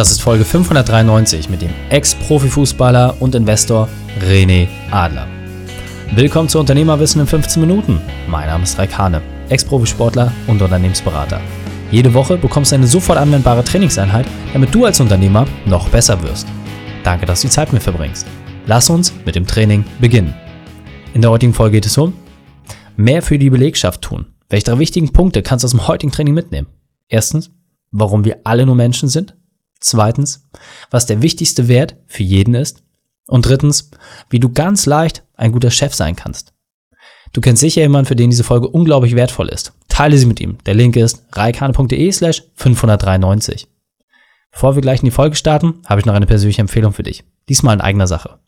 Das ist Folge 593 mit dem Ex-Profifußballer und Investor René Adler. Willkommen zu Unternehmerwissen in 15 Minuten. Mein Name ist Raikane, Ex-Profisportler und Unternehmensberater. Jede Woche bekommst du eine sofort anwendbare Trainingseinheit, damit du als Unternehmer noch besser wirst. Danke, dass du die Zeit mit verbringst. Lass uns mit dem Training beginnen. In der heutigen Folge geht es um mehr für die Belegschaft tun. Welche drei wichtigen Punkte kannst du aus dem heutigen Training mitnehmen? Erstens, warum wir alle nur Menschen sind. Zweitens, was der wichtigste Wert für jeden ist. Und drittens, wie du ganz leicht ein guter Chef sein kannst. Du kennst sicher jemanden, für den diese Folge unglaublich wertvoll ist. Teile sie mit ihm. Der Link ist reikane.de slash 593. Bevor wir gleich in die Folge starten, habe ich noch eine persönliche Empfehlung für dich. Diesmal in eigener Sache.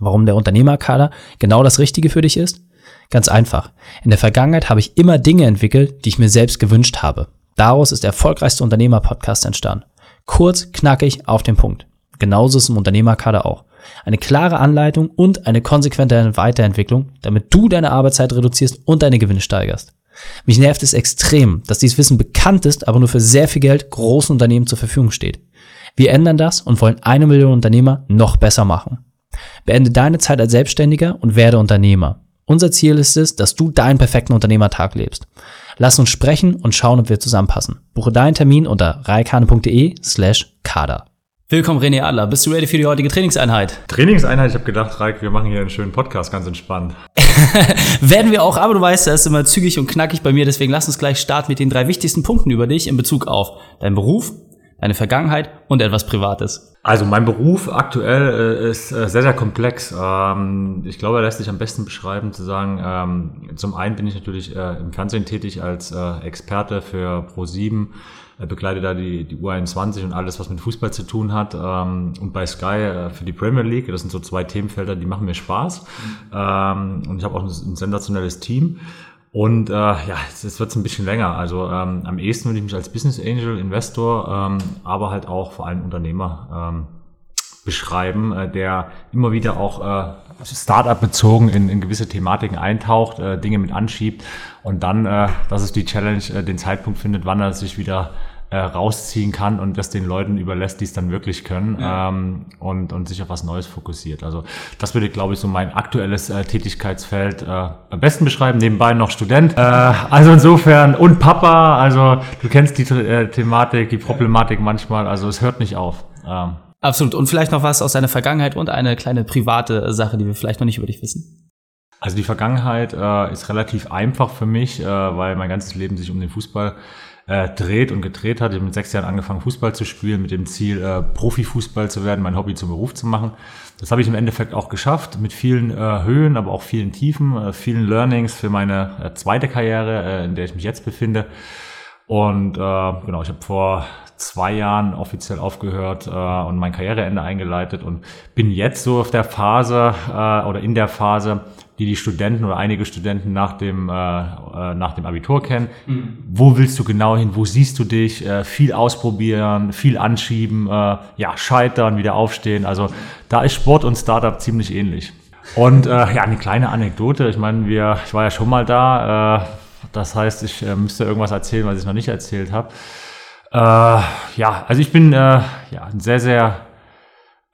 Warum der Unternehmerkader genau das Richtige für dich ist? Ganz einfach. In der Vergangenheit habe ich immer Dinge entwickelt, die ich mir selbst gewünscht habe. Daraus ist der erfolgreichste Unternehmer-Podcast entstanden. Kurz, knackig, auf den Punkt. Genauso ist im Unternehmerkader auch. Eine klare Anleitung und eine konsequente Weiterentwicklung, damit du deine Arbeitszeit reduzierst und deine Gewinne steigerst. Mich nervt es extrem, dass dieses Wissen bekannt ist, aber nur für sehr viel Geld großen Unternehmen zur Verfügung steht. Wir ändern das und wollen eine Million Unternehmer noch besser machen. Beende deine Zeit als Selbstständiger und werde Unternehmer. Unser Ziel ist es, dass du deinen perfekten Unternehmertag lebst. Lass uns sprechen und schauen, ob wir zusammenpassen. Buche deinen Termin unter reikane.de slash kader. Willkommen René Adler. Bist du ready für die heutige Trainingseinheit? Trainingseinheit? Ich habe gedacht, Reik, wir machen hier einen schönen Podcast, ganz entspannt. Werden wir auch, aber du weißt, das ist immer zügig und knackig bei mir, deswegen lass uns gleich starten mit den drei wichtigsten Punkten über dich in Bezug auf deinen Beruf, deine Vergangenheit und etwas Privates. Also mein Beruf aktuell äh, ist äh, sehr, sehr komplex. Ähm, ich glaube, er lässt sich am besten beschreiben zu sagen, ähm, zum einen bin ich natürlich äh, im Fernsehen tätig als Experte für Pro7, äh, begleite da die, die U21 und alles, was mit Fußball zu tun hat. Ähm, und bei Sky für die Premier League, das sind so zwei Themenfelder, die machen mir Spaß. Ähm, und ich habe auch ein sensationelles Team. Und äh, ja, jetzt wird ein bisschen länger. Also ähm, am ehesten würde ich mich als Business Angel, Investor, ähm, aber halt auch vor allem Unternehmer ähm, beschreiben, äh, der immer wieder auch äh, Startup bezogen in, in gewisse Thematiken eintaucht, äh, Dinge mit anschiebt und dann, äh, das ist die Challenge, äh, den Zeitpunkt findet, wann er sich wieder äh, rausziehen kann und das den Leuten überlässt, die es dann wirklich können ja. ähm, und, und sich auf was Neues fokussiert. Also das würde, glaube ich, so mein aktuelles äh, Tätigkeitsfeld äh, am besten beschreiben. Nebenbei noch Student. Äh, also insofern und Papa. Also du kennst die äh, Thematik, die Problematik manchmal. Also es hört nicht auf. Ähm. Absolut. Und vielleicht noch was aus deiner Vergangenheit und eine kleine private Sache, die wir vielleicht noch nicht über dich wissen. Also die Vergangenheit äh, ist relativ einfach für mich, äh, weil mein ganzes Leben sich um den Fußball äh, dreht und gedreht hat. Ich habe mit sechs Jahren angefangen, Fußball zu spielen, mit dem Ziel, äh, Profifußball zu werden, mein Hobby zum Beruf zu machen. Das habe ich im Endeffekt auch geschafft, mit vielen äh, Höhen, aber auch vielen Tiefen, äh, vielen Learnings für meine äh, zweite Karriere, äh, in der ich mich jetzt befinde. Und äh, genau, ich habe vor zwei Jahren offiziell aufgehört äh, und mein Karriereende eingeleitet und bin jetzt so auf der Phase äh, oder in der Phase, die die Studenten oder einige Studenten nach dem, äh, äh, nach dem Abitur kennen. Mhm. Wo willst du genau hin? Wo siehst du dich? Äh, viel ausprobieren, viel anschieben, äh, ja, scheitern, wieder aufstehen. Also da ist Sport und Startup ziemlich ähnlich. Und äh, ja, eine kleine Anekdote. Ich meine, wir, ich war ja schon mal da. Äh, das heißt, ich äh, müsste irgendwas erzählen, was ich noch nicht erzählt habe. Äh, ja, also ich bin äh, ja ein sehr, sehr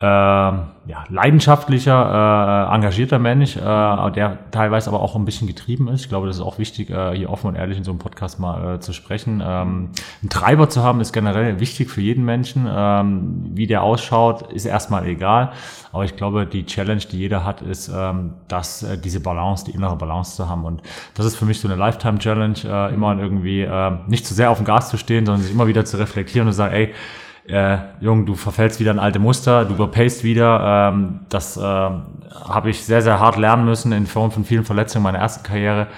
äh, ja, leidenschaftlicher, äh, engagierter Mensch, äh, der teilweise aber auch ein bisschen getrieben ist. Ich glaube, das ist auch wichtig, äh, hier offen und ehrlich in so einem Podcast mal äh, zu sprechen. Ähm, einen Treiber zu haben, ist generell wichtig für jeden Menschen. Ähm, wie der ausschaut, ist erstmal egal. Aber ich glaube, die Challenge, die jeder hat, ist, ähm, dass äh, diese Balance, die innere Balance zu haben. Und das ist für mich so eine Lifetime-Challenge, äh, immer irgendwie äh, nicht zu sehr auf dem Gas zu stehen, sondern sich immer wieder zu reflektieren und zu sagen, ey, äh, Jung, du verfällst wieder in alte Muster, du überpayst wieder. Ähm, das äh, habe ich sehr, sehr hart lernen müssen in Form von vielen Verletzungen meiner ersten Karriere.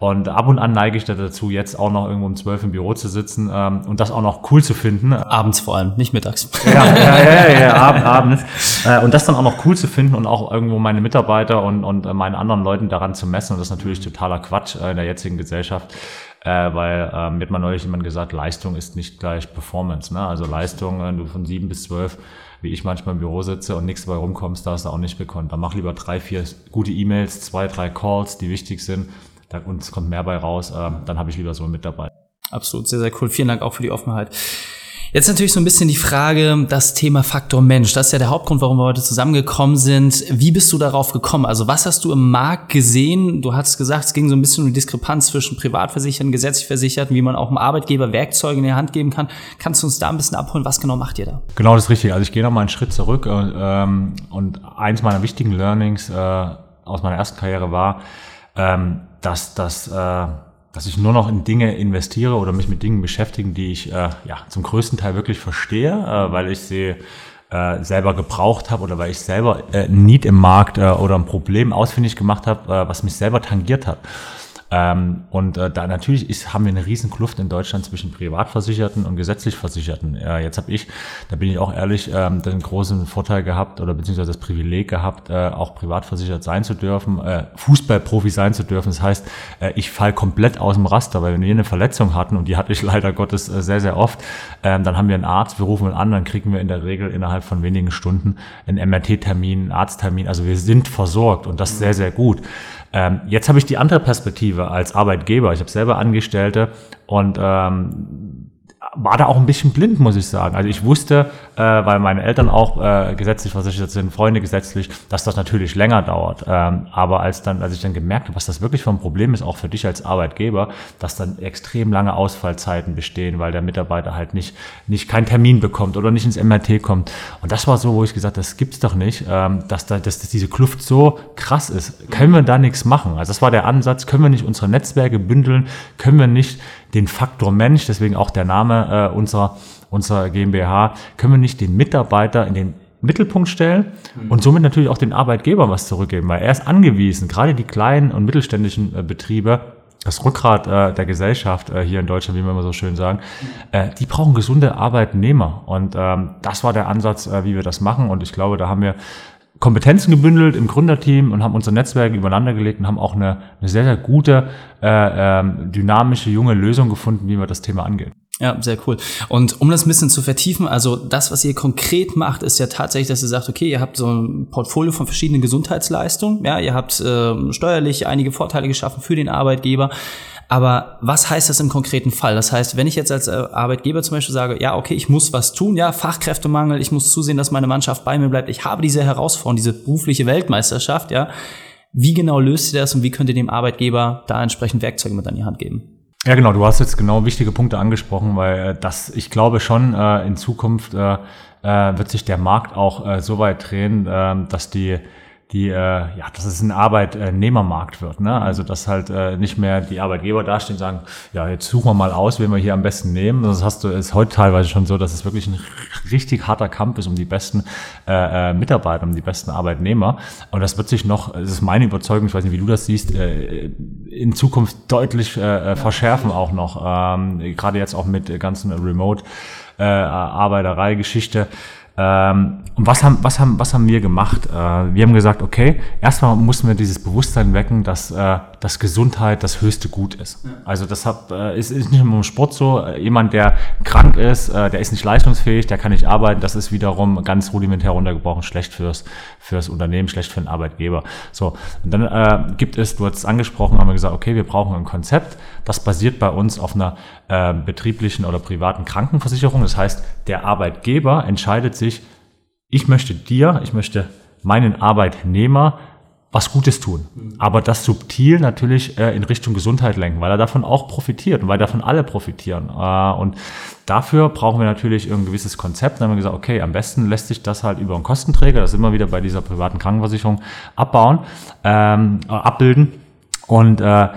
Und ab und an neige ich dazu, jetzt auch noch irgendwo um zwölf im Büro zu sitzen ähm, und das auch noch cool zu finden. Abends vor allem, nicht mittags. Ja, ja, ja, ja, ja abend, abends. Äh, und das dann auch noch cool zu finden und auch irgendwo meine Mitarbeiter und, und meine anderen Leuten daran zu messen. Und das ist natürlich totaler Quatsch äh, in der jetzigen Gesellschaft äh, weil äh, mir hat mal neulich jemand gesagt, Leistung ist nicht gleich Performance. Ne? Also Leistung, wenn du von sieben bis zwölf, wie ich manchmal im Büro sitze und nichts dabei rumkommst, da hast du auch nicht bekommen. Dann mach lieber drei, vier gute E-Mails, zwei, drei Calls, die wichtig sind und es kommt mehr bei raus, äh, dann habe ich lieber so mit dabei. Absolut, sehr, sehr cool. Vielen Dank auch für die Offenheit. Jetzt natürlich so ein bisschen die Frage, das Thema Faktor Mensch. Das ist ja der Hauptgrund, warum wir heute zusammengekommen sind. Wie bist du darauf gekommen? Also was hast du im Markt gesehen? Du hast gesagt, es ging so ein bisschen um die Diskrepanz zwischen Privatversicherten, gesetzlich Versicherten, wie man auch einem Arbeitgeber Werkzeuge in die Hand geben kann. Kannst du uns da ein bisschen abholen? Was genau macht ihr da? Genau, das ist richtig. Also ich gehe noch mal einen Schritt zurück und, ähm, und eins meiner wichtigen Learnings äh, aus meiner ersten Karriere war, ähm, dass das äh, dass ich nur noch in Dinge investiere oder mich mit Dingen beschäftigen, die ich äh, ja zum größten Teil wirklich verstehe, äh, weil ich sie äh, selber gebraucht habe oder weil ich selber äh, Need im Markt äh, oder ein Problem ausfindig gemacht habe, äh, was mich selber tangiert hat. Ähm, und äh, da natürlich ist, haben wir eine riesen Kluft in Deutschland zwischen Privatversicherten und gesetzlich Versicherten. Äh, jetzt habe ich, da bin ich auch ehrlich, ähm, den großen Vorteil gehabt oder beziehungsweise das Privileg gehabt, äh, auch privatversichert sein zu dürfen, äh, Fußballprofi sein zu dürfen. Das heißt, äh, ich fall komplett aus dem Raster, weil wenn wir eine Verletzung hatten, und die hatte ich leider Gottes äh, sehr, sehr oft, äh, dann haben wir einen Arzt, wir rufen ihn an, dann kriegen wir in der Regel innerhalb von wenigen Stunden einen MRT-Termin, einen Arzttermin. Also wir sind versorgt und das sehr, sehr gut. Ähm, jetzt habe ich die andere Perspektive als Arbeitgeber. Ich habe selber Angestellte und ähm, war da auch ein bisschen blind, muss ich sagen. Also ich wusste, äh, weil meine Eltern auch äh, gesetzlich versichert sind, Freunde gesetzlich, dass das natürlich länger dauert. Ähm, aber als dann, als ich dann gemerkt habe, was das wirklich für ein Problem ist, auch für dich als Arbeitgeber, dass dann extrem lange Ausfallzeiten bestehen, weil der Mitarbeiter halt nicht, nicht keinen Termin bekommt oder nicht ins MRT kommt. Und das war so, wo ich gesagt, das gibt's doch nicht, ähm, dass da, dass diese Kluft so krass ist. Können wir da nichts machen? Also das war der Ansatz. Können wir nicht unsere Netzwerke bündeln? Können wir nicht den Faktor Mensch, deswegen auch der Name äh, unserer, unserer GmbH, können wir nicht den Mitarbeiter in den Mittelpunkt stellen mhm. und somit natürlich auch den Arbeitgeber was zurückgeben, weil er ist angewiesen, gerade die kleinen und mittelständischen äh, Betriebe, das Rückgrat äh, der Gesellschaft äh, hier in Deutschland, wie wir immer so schön sagen, äh, die brauchen gesunde Arbeitnehmer. Und ähm, das war der Ansatz, äh, wie wir das machen. Und ich glaube, da haben wir Kompetenzen gebündelt im Gründerteam und haben unser Netzwerk übereinander gelegt und haben auch eine, eine sehr, sehr gute, äh, ähm, dynamische, junge Lösung gefunden, wie wir das Thema angehen. Ja, sehr cool. Und um das ein bisschen zu vertiefen, also das, was ihr konkret macht, ist ja tatsächlich, dass ihr sagt, okay, ihr habt so ein Portfolio von verschiedenen Gesundheitsleistungen, ja, ihr habt äh, steuerlich einige Vorteile geschaffen für den Arbeitgeber. Aber was heißt das im konkreten Fall? Das heißt, wenn ich jetzt als äh, Arbeitgeber zum Beispiel sage, ja, okay, ich muss was tun, ja, Fachkräftemangel, ich muss zusehen, dass meine Mannschaft bei mir bleibt, ich habe diese Herausforderung, diese berufliche Weltmeisterschaft, ja, wie genau löst ihr das und wie könnt ihr dem Arbeitgeber da entsprechend Werkzeuge mit an die Hand geben? Ja, genau, du hast jetzt genau wichtige Punkte angesprochen, weil äh, das, ich glaube schon, äh, in Zukunft äh, äh, wird sich der Markt auch äh, so weit drehen, äh, dass die die, äh, ja, dass es ein Arbeitnehmermarkt wird. Ne? Also dass halt äh, nicht mehr die Arbeitgeber dastehen und sagen, ja, jetzt suchen wir mal aus, wen wir hier am besten nehmen. Das hast du ist heute teilweise schon so, dass es wirklich ein richtig harter Kampf ist um die besten äh, äh, Mitarbeiter, um die besten Arbeitnehmer. Und das wird sich noch, das ist meine Überzeugung, ich weiß nicht, wie du das siehst, äh, in Zukunft deutlich äh, äh verschärfen auch noch. Ähm, gerade jetzt auch mit ganzen Remote äh, Arbeiterei-Geschichte. Ähm, und was haben, was, haben, was haben wir gemacht? Äh, wir haben gesagt, okay, erstmal mussten wir dieses Bewusstsein wecken, dass, äh, dass Gesundheit das höchste Gut ist. Ja. Also das hat, äh, ist, ist nicht nur im Sport so. Jemand, der krank ist, äh, der ist nicht leistungsfähig, der kann nicht arbeiten. Das ist wiederum ganz rudimentär runtergebrochen schlecht fürs, fürs Unternehmen, schlecht für den Arbeitgeber. So, und dann äh, gibt es, du hast es angesprochen, haben wir gesagt, okay, wir brauchen ein Konzept, das basiert bei uns auf einer äh, betrieblichen oder privaten Krankenversicherung. Das heißt, der Arbeitgeber entscheidet sich, ich möchte dir, ich möchte meinen Arbeitnehmer was Gutes tun. Aber das subtil natürlich äh, in Richtung Gesundheit lenken, weil er davon auch profitiert und weil davon alle profitieren. Äh, und dafür brauchen wir natürlich ein gewisses Konzept. Dann haben wir gesagt, okay, am besten lässt sich das halt über einen Kostenträger, das immer wieder bei dieser privaten Krankenversicherung, abbauen, ähm, äh, abbilden. Und äh,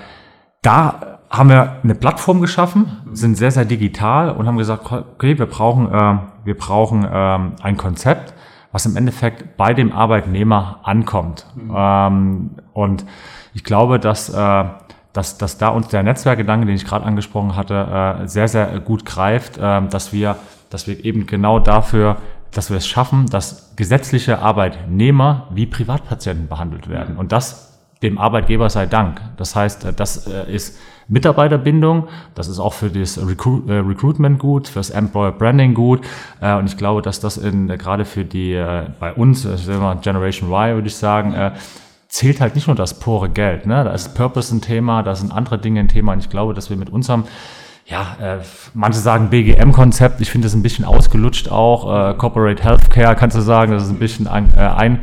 da haben wir eine Plattform geschaffen, sind sehr, sehr digital und haben gesagt, okay, wir brauchen, äh, wir brauchen äh, ein Konzept, was im Endeffekt bei dem Arbeitnehmer ankommt. Mhm. Ähm, und ich glaube, dass, äh, dass, dass da uns der Netzwerkgedanke, den ich gerade angesprochen hatte, äh, sehr, sehr gut greift, äh, dass wir, dass wir eben genau dafür dass wir es schaffen, dass gesetzliche Arbeitnehmer wie Privatpatienten behandelt werden. Und das dem Arbeitgeber sei Dank. Das heißt, äh, das äh, ist Mitarbeiterbindung. Das ist auch für das äh, Recruitment gut, fürs Employer Branding gut. Und ich glaube, dass das in, gerade für die, bei uns, Generation Y, würde ich sagen, äh, zählt halt nicht nur das pure Geld. Ne? Da ist Purpose ein Thema, da sind andere Dinge ein Thema. Und ich glaube, dass wir mit unserem ja, äh, manche sagen BGM-Konzept, ich finde das ein bisschen ausgelutscht auch. Äh, Corporate Healthcare kannst du sagen, das ist ein bisschen ein, äh, ein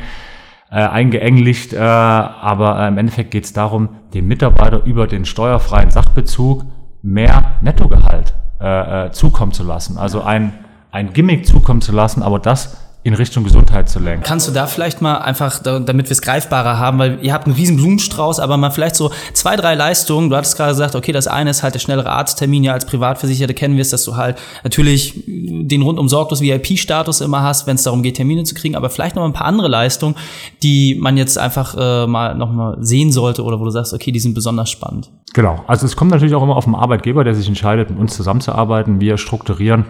äh, eingeenglicht, äh, aber äh, im Endeffekt geht es darum, dem Mitarbeiter über den steuerfreien Sachbezug mehr Nettogehalt äh, äh, zukommen zu lassen. Also ein, ein Gimmick zukommen zu lassen, aber das in Richtung Gesundheit zu lenken. Kannst du da vielleicht mal einfach, damit wir es greifbarer haben, weil ihr habt einen riesen Blumenstrauß, aber mal vielleicht so zwei, drei Leistungen. Du hattest gerade gesagt, okay, das eine ist halt der schnellere Arzttermin. Ja, als Privatversicherte kennen wir es, dass du halt natürlich den rundum sorglos VIP-Status immer hast, wenn es darum geht, Termine zu kriegen, aber vielleicht noch ein paar andere Leistungen, die man jetzt einfach äh, mal noch mal sehen sollte oder wo du sagst, okay, die sind besonders spannend. Genau. Also es kommt natürlich auch immer auf den Arbeitgeber, der sich entscheidet, mit uns zusammenzuarbeiten. Wir strukturieren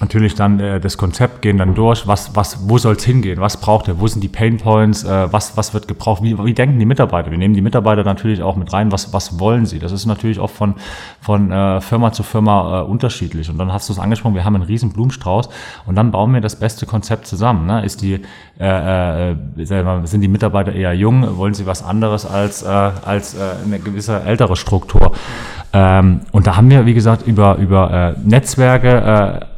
natürlich dann äh, das Konzept gehen dann durch, was, was, wo soll es hingehen, was braucht er, wo sind die Pain Points, äh, was, was wird gebraucht, wie, wie denken die Mitarbeiter? Wir nehmen die Mitarbeiter natürlich auch mit rein, was, was wollen sie? Das ist natürlich auch von, von äh, Firma zu Firma äh, unterschiedlich. Und dann hast du es angesprochen, wir haben einen riesen Blumenstrauß und dann bauen wir das beste Konzept zusammen. Ne? Ist die, äh, äh, sind die Mitarbeiter eher jung, wollen sie was anderes als, äh, als äh, eine gewisse ältere Struktur? Ähm, und da haben wir, wie gesagt, über, über äh, Netzwerke, äh,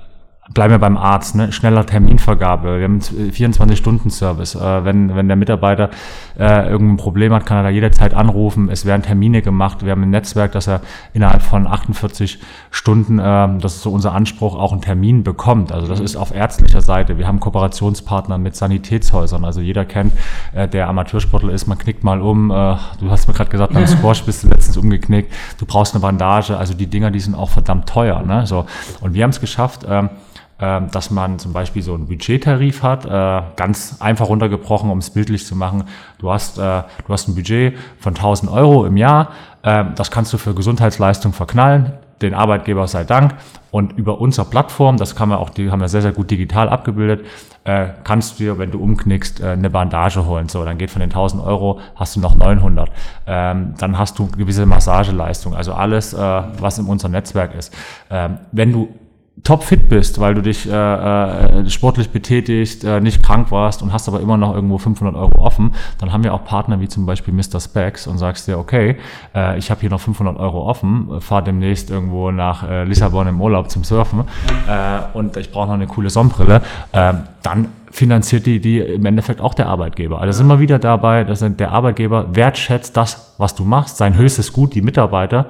bleiben wir beim Arzt, ne? schneller Terminvergabe. Wir haben 24-Stunden-Service. Äh, wenn, wenn der Mitarbeiter äh, irgendein Problem hat, kann er da jederzeit anrufen. Es werden Termine gemacht. Wir haben ein Netzwerk, dass er innerhalb von 48 Stunden, äh, das ist so unser Anspruch, auch einen Termin bekommt. Also das ist auf ärztlicher Seite. Wir haben Kooperationspartner mit Sanitätshäusern. Also jeder kennt, äh, der Amateursportler ist, man knickt mal um. Äh, du hast mir gerade gesagt, beim Squash bist du letztens umgeknickt. Du brauchst eine Bandage. Also die Dinger, die sind auch verdammt teuer. Ne? So. Und wir haben es geschafft, ähm, ähm, dass man zum Beispiel so einen Budgettarif hat, äh, ganz einfach runtergebrochen, um es bildlich zu machen. Du hast, äh, du hast ein Budget von 1000 Euro im Jahr, äh, das kannst du für Gesundheitsleistung verknallen, den Arbeitgeber sei Dank. Und über unsere Plattform, das kann man auch, die haben wir sehr, sehr gut digital abgebildet, äh, kannst du dir, wenn du umknickst, eine Bandage holen. So, dann geht von den 1000 Euro, hast du noch 900. Ähm, dann hast du gewisse Massageleistung, also alles, was in unserem Netzwerk ist. Ähm, wenn du topfit bist, weil du dich äh, äh, sportlich betätigt, äh, nicht krank warst und hast aber immer noch irgendwo 500 Euro offen, dann haben wir auch Partner wie zum Beispiel Mr. Specs und sagst dir, okay, äh, ich habe hier noch 500 Euro offen, fahr demnächst irgendwo nach äh, Lissabon im Urlaub zum Surfen äh, und ich brauche noch eine coole Sonnenbrille, äh, dann finanziert die, die im Endeffekt auch der Arbeitgeber. Also sind wir wieder dabei, dass der Arbeitgeber wertschätzt das, was du machst, sein höchstes Gut, die Mitarbeiter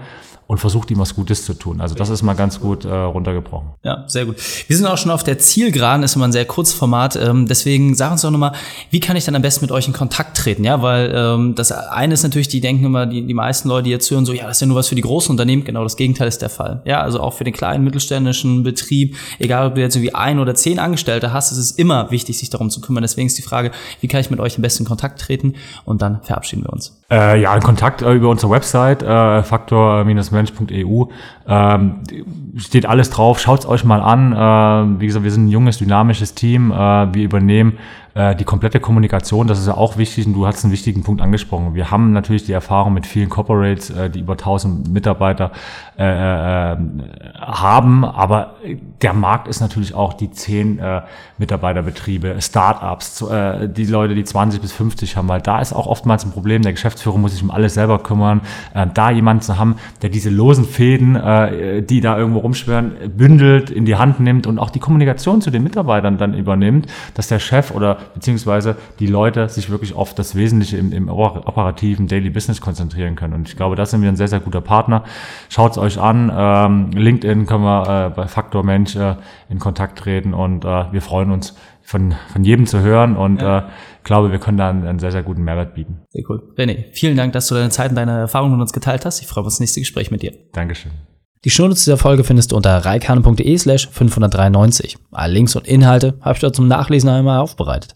und versucht ihm was Gutes zu tun. Also das ist mal ganz gut äh, runtergebrochen. Ja, sehr gut. Wir sind auch schon auf der Zielgeraden, ist immer ein sehr kurzes Format. Ähm, deswegen sag uns doch nochmal, wie kann ich dann am besten mit euch in Kontakt treten? Ja, weil ähm, das eine ist natürlich, die denken immer, die, die meisten Leute, die jetzt hören, so, ja, das ist ja nur was für die großen Unternehmen. Genau das Gegenteil ist der Fall. Ja, also auch für den kleinen mittelständischen Betrieb, egal ob du jetzt irgendwie ein oder zehn Angestellte hast, ist es immer wichtig, sich darum zu kümmern. Deswegen ist die Frage, wie kann ich mit euch am besten in Kontakt treten? Und dann verabschieden wir uns. Äh, ja, in Kontakt äh, über unsere Website, äh, faktor-mensch.eu. Ähm, steht alles drauf, schaut's euch mal an. Äh, wie gesagt, wir sind ein junges, dynamisches Team. Äh, wir übernehmen die komplette Kommunikation, das ist ja auch wichtig und du hast einen wichtigen Punkt angesprochen. Wir haben natürlich die Erfahrung mit vielen Corporates, äh, die über 1000 Mitarbeiter äh, äh, haben, aber der Markt ist natürlich auch die 10 äh, Mitarbeiterbetriebe, Startups, äh, die Leute, die 20 bis 50 haben, weil da ist auch oftmals ein Problem, der Geschäftsführer muss sich um alles selber kümmern, äh, da jemanden zu haben, der diese losen Fäden, äh, die da irgendwo rumschwören, bündelt, in die Hand nimmt und auch die Kommunikation zu den Mitarbeitern dann übernimmt, dass der Chef oder beziehungsweise die Leute sich wirklich auf das Wesentliche im, im operativen Daily Business konzentrieren können. Und ich glaube, da sind wir ein sehr, sehr guter Partner. Schaut es euch an. Ähm, LinkedIn können wir äh, bei Faktor Mensch äh, in Kontakt treten und äh, wir freuen uns, von, von jedem zu hören und ja. äh, glaube, wir können da einen, einen, sehr, sehr guten Mehrwert bieten. Sehr cool. René, vielen Dank, dass du deine Zeit und deine Erfahrungen mit uns geteilt hast. Ich freue mich auf das nächste Gespräch mit dir. Dankeschön. Die Shownotes dieser Folge findest du unter reikane.de slash 593. Alle Links und Inhalte habe ich dort zum Nachlesen einmal aufbereitet.